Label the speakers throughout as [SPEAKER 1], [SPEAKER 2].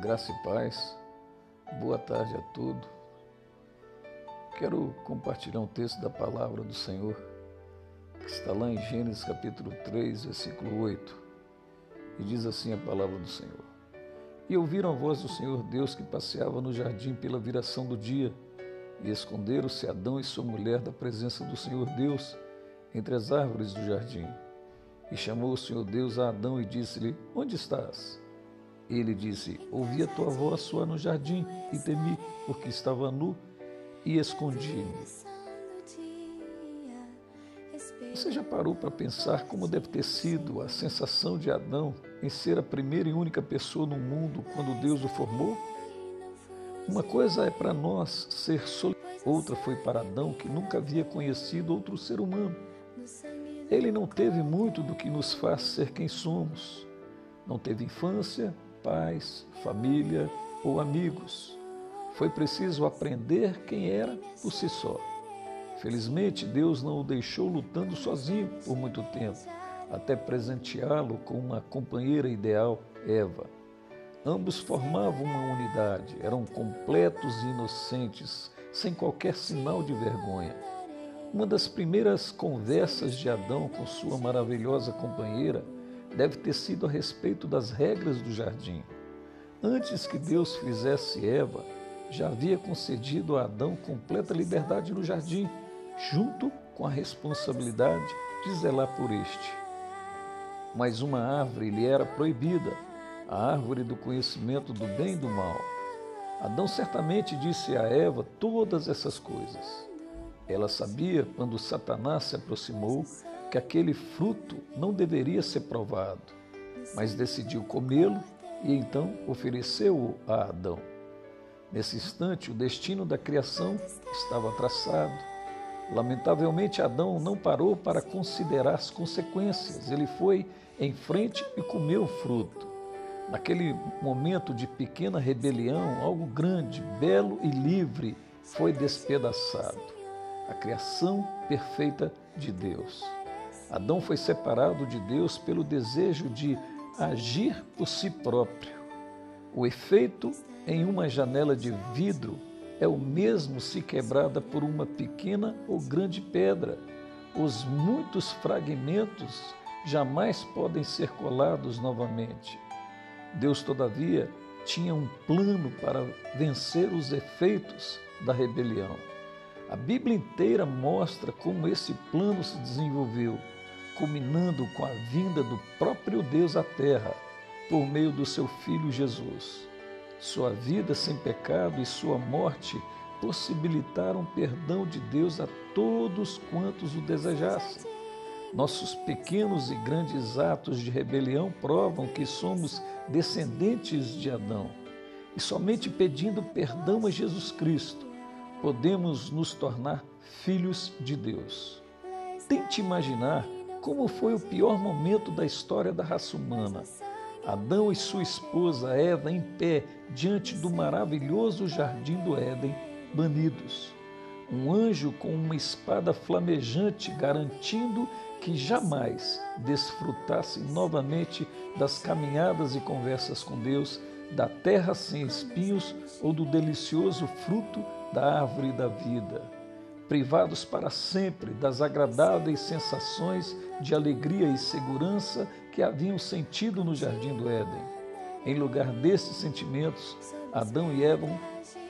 [SPEAKER 1] Graça e paz, boa tarde a todos. Quero compartilhar um texto da palavra do Senhor, que está lá em Gênesis capítulo 3, versículo 8, e diz assim a palavra do Senhor. E ouviram a voz do Senhor Deus que passeava no jardim pela viração do dia, e esconderam-se Adão e sua mulher da presença do Senhor Deus entre as árvores do jardim. E chamou o Senhor Deus a Adão e disse-lhe: Onde estás? Ele disse: Ouvi a tua voz soar no jardim e temi, porque estava nu e escondi-me. Você já parou para pensar como deve ter sido a sensação de Adão em ser a primeira e única pessoa no mundo quando Deus o formou? Uma coisa é para nós ser solidário, outra foi para Adão que nunca havia conhecido outro ser humano. Ele não teve muito do que nos faz ser quem somos. Não teve infância, pais, família ou amigos. Foi preciso aprender quem era por si só. Felizmente, Deus não o deixou lutando sozinho por muito tempo, até presenteá-lo com uma companheira ideal, Eva. Ambos formavam uma unidade, eram completos e inocentes, sem qualquer sinal de vergonha. Uma das primeiras conversas de Adão com sua maravilhosa companheira deve ter sido a respeito das regras do jardim. Antes que Deus fizesse Eva, já havia concedido a Adão completa liberdade no jardim, junto com a responsabilidade de zelar por este. Mas uma árvore lhe era proibida, a árvore do conhecimento do bem e do mal. Adão certamente disse a Eva todas essas coisas. Ela sabia, quando Satanás se aproximou, que aquele fruto não deveria ser provado, mas decidiu comê-lo e então ofereceu-o a Adão. Nesse instante, o destino da criação estava traçado. Lamentavelmente, Adão não parou para considerar as consequências. Ele foi em frente e comeu o fruto. Naquele momento de pequena rebelião, algo grande, belo e livre foi despedaçado. A criação perfeita de Deus. Adão foi separado de Deus pelo desejo de agir por si próprio. O efeito em uma janela de vidro é o mesmo se quebrada por uma pequena ou grande pedra. Os muitos fragmentos jamais podem ser colados novamente. Deus, todavia, tinha um plano para vencer os efeitos da rebelião. A Bíblia inteira mostra como esse plano se desenvolveu culminando com a vinda do próprio Deus à Terra por meio do seu Filho Jesus. Sua vida sem pecado e sua morte possibilitaram perdão de Deus a todos quantos o desejassem. Nossos pequenos e grandes atos de rebelião provam que somos descendentes de Adão. E somente pedindo perdão a Jesus Cristo podemos nos tornar filhos de Deus. Tente imaginar como foi o pior momento da história da raça humana. Adão e sua esposa Eva em pé diante do maravilhoso jardim do Éden, banidos. Um anjo com uma espada flamejante garantindo que jamais desfrutassem novamente das caminhadas e conversas com Deus, da terra sem espinhos ou do delicioso fruto da árvore da vida privados para sempre das agradáveis sensações de alegria e segurança que haviam sentido no jardim do Éden. Em lugar desses sentimentos, Adão e Eva,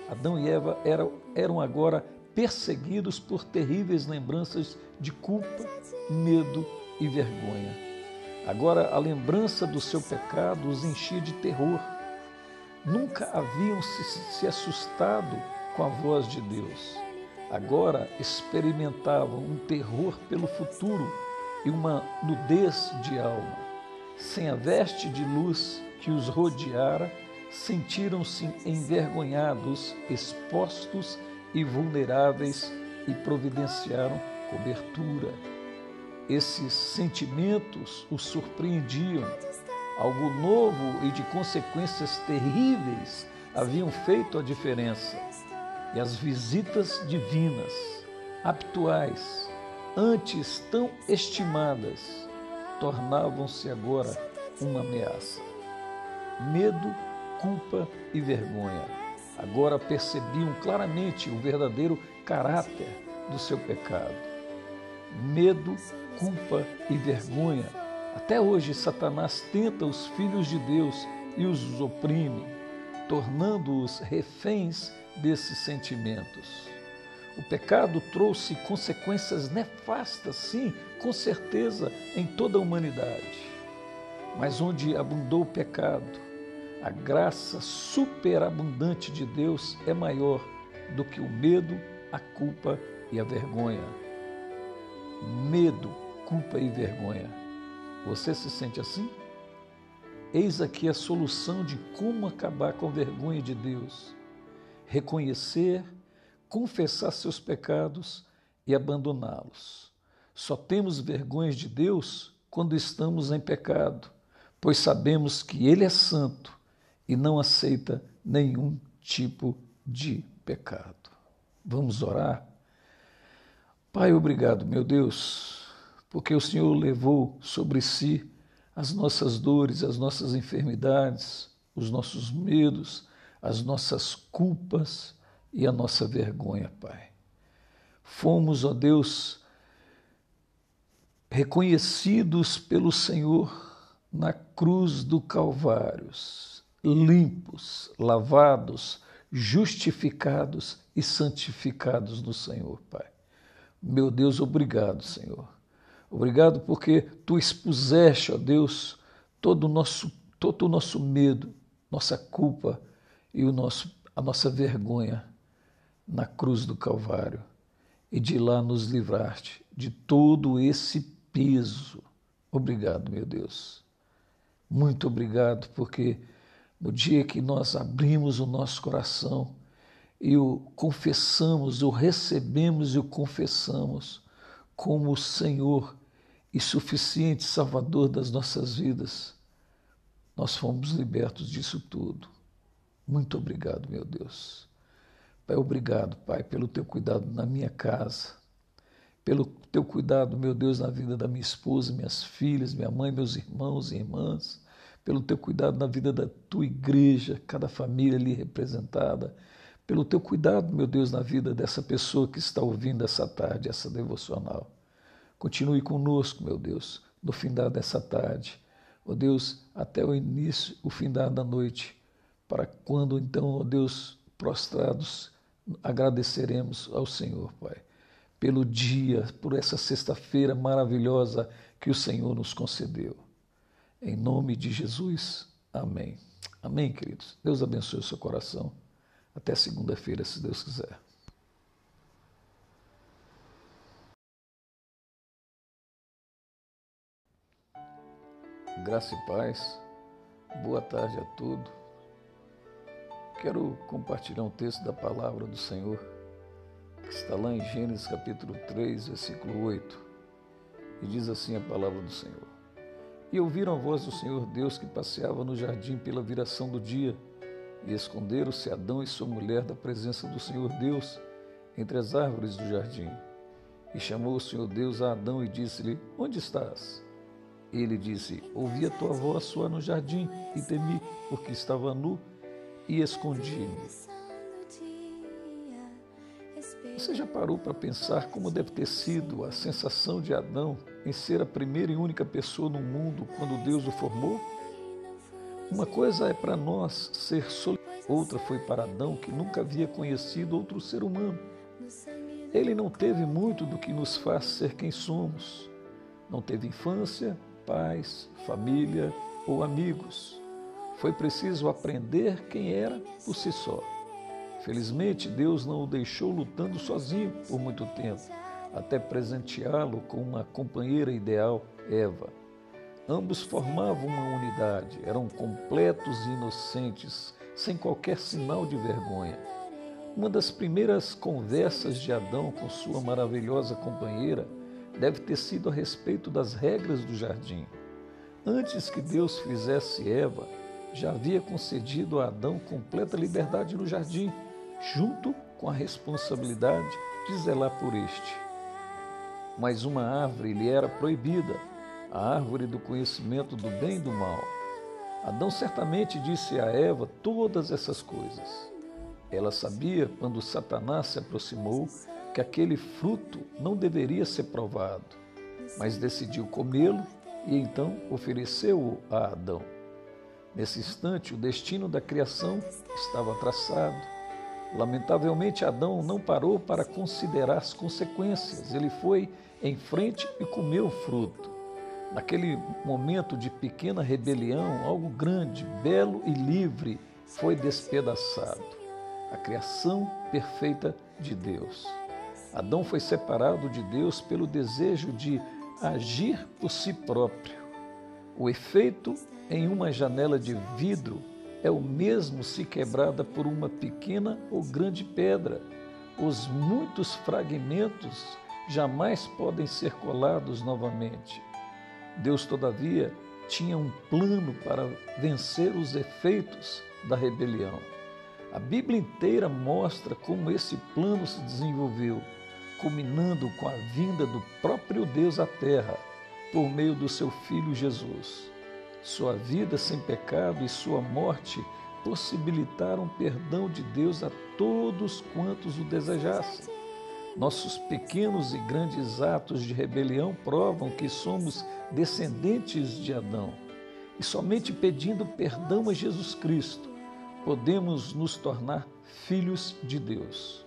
[SPEAKER 1] Adão e Eva eram, eram agora perseguidos por terríveis lembranças de culpa, medo e vergonha. Agora a lembrança do seu pecado os enchia de terror. Nunca haviam se, se assustado com a voz de Deus agora experimentavam um terror pelo futuro e uma nudez de alma. Sem a veste de luz que os rodeara, sentiram-se envergonhados, expostos e vulneráveis e providenciaram cobertura. Esses sentimentos os surpreendiam. Algo novo e de consequências terríveis haviam feito a diferença e as visitas divinas, habituais, antes tão estimadas, tornavam-se agora uma ameaça. Medo, culpa e vergonha. Agora percebiam claramente o verdadeiro caráter do seu pecado. Medo, culpa e vergonha. Até hoje, Satanás tenta os filhos de Deus e os oprime, tornando-os reféns desses sentimentos. O pecado trouxe consequências nefastas, sim, com certeza, em toda a humanidade. Mas onde abundou o pecado, a graça superabundante de Deus é maior do que o medo, a culpa e a vergonha. Medo, culpa e vergonha. Você se sente assim? Eis aqui a solução de como acabar com a vergonha de Deus. Reconhecer confessar seus pecados e abandoná-los. Só temos vergonha de Deus quando estamos em pecado, pois sabemos que Ele é santo e não aceita nenhum tipo de pecado. Vamos orar? Pai, obrigado, meu Deus, porque o Senhor levou sobre si as nossas dores, as nossas enfermidades, os nossos medos, as nossas culpas e a nossa vergonha, Pai. Fomos, ó Deus, reconhecidos pelo Senhor na cruz do Calvário, limpos, lavados, justificados e santificados no Senhor, Pai. Meu Deus, obrigado, Senhor. Obrigado porque tu expuseste, ó Deus, todo o nosso, todo o nosso medo, nossa culpa e o nosso, a nossa vergonha na cruz do Calvário e de lá nos livraste de todo esse peso. Obrigado, meu Deus. Muito obrigado, porque no dia que nós abrimos o nosso coração e o confessamos, o recebemos e o confessamos como o Senhor e suficiente Salvador das nossas vidas, nós fomos libertos disso tudo. Muito obrigado, meu Deus. Pai, obrigado, Pai, pelo teu cuidado na minha casa, pelo teu cuidado, meu Deus, na vida da minha esposa, minhas filhas, minha mãe, meus irmãos e irmãs, pelo teu cuidado na vida da tua igreja, cada família ali representada, pelo teu cuidado, meu Deus, na vida dessa pessoa que está ouvindo essa tarde, essa devocional. Continue conosco, meu Deus, no findar dessa tarde. Ó oh Deus, até o início, o findar da noite, para quando então, ó Deus, prostrados agradeceremos ao Senhor, Pai, pelo dia, por essa sexta-feira maravilhosa que o Senhor nos concedeu. Em nome de Jesus, amém. Amém, queridos. Deus abençoe o seu coração. Até segunda-feira, se Deus quiser. Graça e paz. Boa tarde a todos. Quero compartilhar um texto da palavra do Senhor, que está lá em Gênesis capítulo 3, versículo 8. E diz assim a palavra do Senhor: E ouviram a voz do Senhor Deus que passeava no jardim pela viração do dia, e esconderam-se Adão e sua mulher da presença do Senhor Deus entre as árvores do jardim. E chamou o Senhor Deus a Adão e disse-lhe: Onde estás? Ele disse: Ouvi a tua voz soar no jardim e temi, porque estava nu e escondi-me. Você já parou para pensar como deve ter sido a sensação de Adão em ser a primeira e única pessoa no mundo quando Deus o formou? Uma coisa é para nós ser solidário, outra foi para Adão que nunca havia conhecido outro ser humano. Ele não teve muito do que nos faz ser quem somos. Não teve infância, pais, família ou amigos. Foi preciso aprender quem era por si só. Felizmente, Deus não o deixou lutando sozinho por muito tempo, até presenteá-lo com uma companheira ideal, Eva. Ambos formavam uma unidade, eram completos e inocentes, sem qualquer sinal de vergonha. Uma das primeiras conversas de Adão com sua maravilhosa companheira deve ter sido a respeito das regras do jardim. Antes que Deus fizesse Eva, já havia concedido a Adão completa liberdade no jardim, junto com a responsabilidade de zelar por este. Mas uma árvore lhe era proibida, a árvore do conhecimento do bem e do mal. Adão certamente disse a Eva todas essas coisas. Ela sabia, quando Satanás se aproximou, que aquele fruto não deveria ser provado, mas decidiu comê-lo e então ofereceu-o a Adão. Nesse instante, o destino da criação estava traçado. Lamentavelmente, Adão não parou para considerar as consequências. Ele foi em frente e comeu o fruto. Naquele momento de pequena rebelião, algo grande, belo e livre foi despedaçado. A criação perfeita de Deus. Adão foi separado de Deus pelo desejo de agir por si próprio. O efeito em uma janela de vidro é o mesmo se quebrada por uma pequena ou grande pedra. Os muitos fragmentos jamais podem ser colados novamente. Deus, todavia, tinha um plano para vencer os efeitos da rebelião. A Bíblia inteira mostra como esse plano se desenvolveu, culminando com a vinda do próprio Deus à Terra por meio do seu Filho Jesus. Sua vida sem pecado e sua morte possibilitaram perdão de Deus a todos quantos o desejassem. Nossos pequenos e grandes atos de rebelião provam que somos descendentes de Adão. E somente pedindo perdão a Jesus Cristo podemos nos tornar filhos de Deus.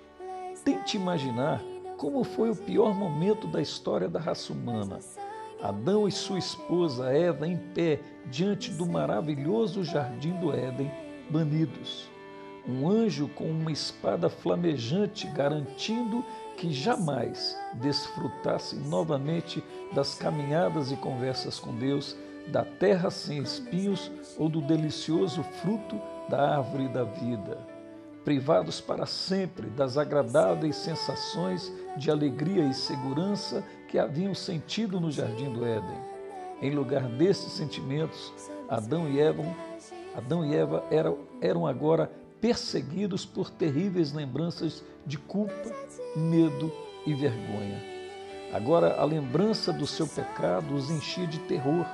[SPEAKER 1] Tente imaginar como foi o pior momento da história da raça humana. Adão e sua esposa Eva em pé diante do maravilhoso jardim do Éden, banidos. Um anjo com uma espada flamejante garantindo que jamais desfrutassem novamente das caminhadas e conversas com Deus, da terra sem espinhos ou do delicioso fruto da árvore da vida. Privados para sempre das agradáveis sensações de alegria e segurança que haviam sentido no jardim do Éden. Em lugar desses sentimentos, Adão e Eva, Adão e Eva eram, eram agora perseguidos por terríveis lembranças de culpa, medo e vergonha. Agora a lembrança do seu pecado os enchia de terror.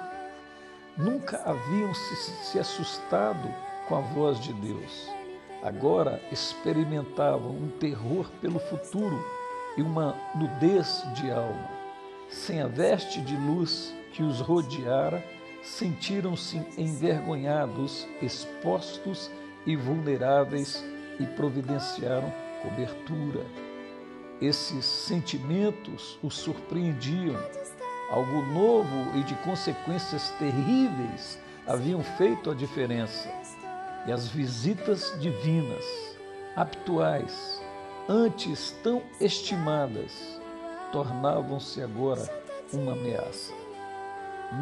[SPEAKER 1] Nunca haviam se, se assustado com a voz de Deus. Agora experimentavam um terror pelo futuro e uma nudez de alma. Sem a veste de luz que os rodeara, sentiram-se envergonhados, expostos e vulneráveis e providenciaram cobertura. Esses sentimentos os surpreendiam. Algo novo e de consequências terríveis haviam feito a diferença. E as visitas divinas, habituais, antes tão estimadas, tornavam-se agora uma ameaça.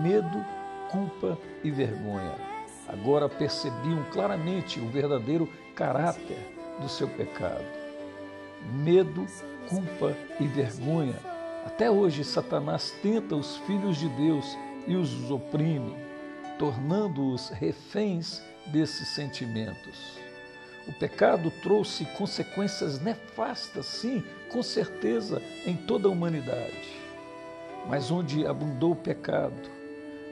[SPEAKER 1] Medo, culpa e vergonha agora percebiam claramente o verdadeiro caráter do seu pecado. Medo, culpa e vergonha. Até hoje, Satanás tenta os filhos de Deus e os oprime, tornando-os reféns desses sentimentos. O pecado trouxe consequências nefastas, sim, com certeza, em toda a humanidade. Mas onde abundou o pecado,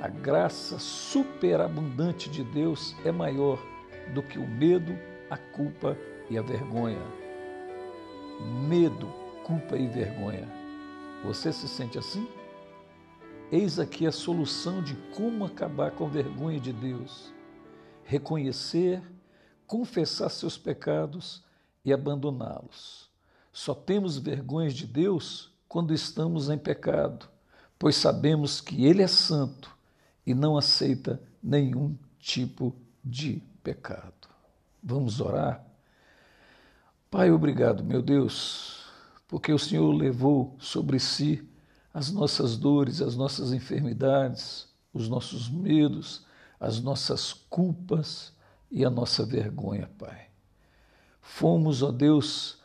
[SPEAKER 1] a graça superabundante de Deus é maior do que o medo, a culpa e a vergonha. Medo, culpa e vergonha. Você se sente assim? Eis aqui a solução de como acabar com a vergonha de Deus. Reconhecer, confessar seus pecados e abandoná-los. Só temos vergonhas de Deus quando estamos em pecado, pois sabemos que Ele é santo e não aceita nenhum tipo de pecado. Vamos orar? Pai, obrigado, meu Deus, porque o Senhor levou sobre si as nossas dores, as nossas enfermidades, os nossos medos, as nossas culpas e a nossa vergonha, Pai. Fomos, ó Deus,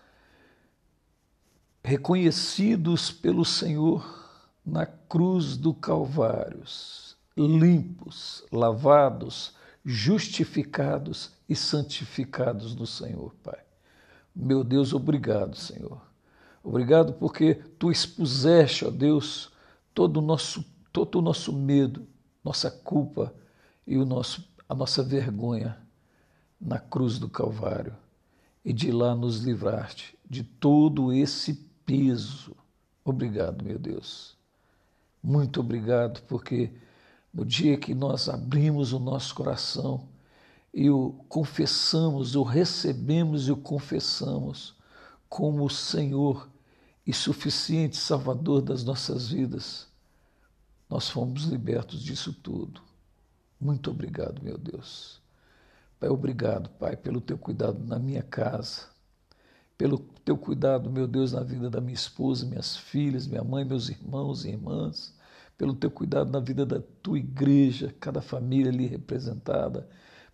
[SPEAKER 1] reconhecidos pelo Senhor na cruz do Calvários limpos, lavados, justificados e santificados no Senhor, Pai. Meu Deus, obrigado, Senhor. Obrigado porque tu expuseste, ó Deus, todo o nosso, todo o nosso medo, nossa culpa e o nosso a nossa vergonha na cruz do Calvário e de lá nos livrar-te de todo esse peso. Obrigado, meu Deus. Muito obrigado, porque no dia que nós abrimos o nosso coração e o confessamos, o recebemos e o confessamos como o Senhor e suficiente Salvador das nossas vidas, nós fomos libertos disso tudo. Muito obrigado, meu Deus. Pai, obrigado, Pai, pelo teu cuidado na minha casa, pelo teu cuidado, meu Deus, na vida da minha esposa, minhas filhas, minha mãe, meus irmãos e irmãs, pelo teu cuidado na vida da tua igreja, cada família ali representada,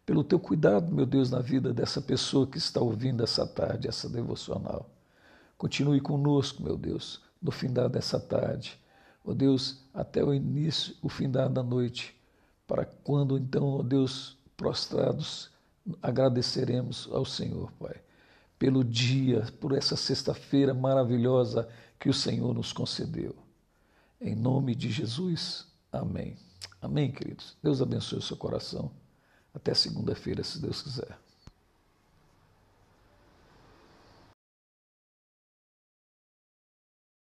[SPEAKER 1] pelo teu cuidado, meu Deus, na vida dessa pessoa que está ouvindo essa tarde, essa devocional. Continue conosco, meu Deus, no findar dessa tarde. Ó oh Deus, até o início, o findar da noite, para quando então, ó oh Deus, prostrados, agradeceremos ao Senhor, Pai, pelo dia, por essa sexta-feira maravilhosa que o Senhor nos concedeu. Em nome de Jesus, amém. Amém, queridos. Deus abençoe o seu coração. Até segunda-feira, se Deus quiser.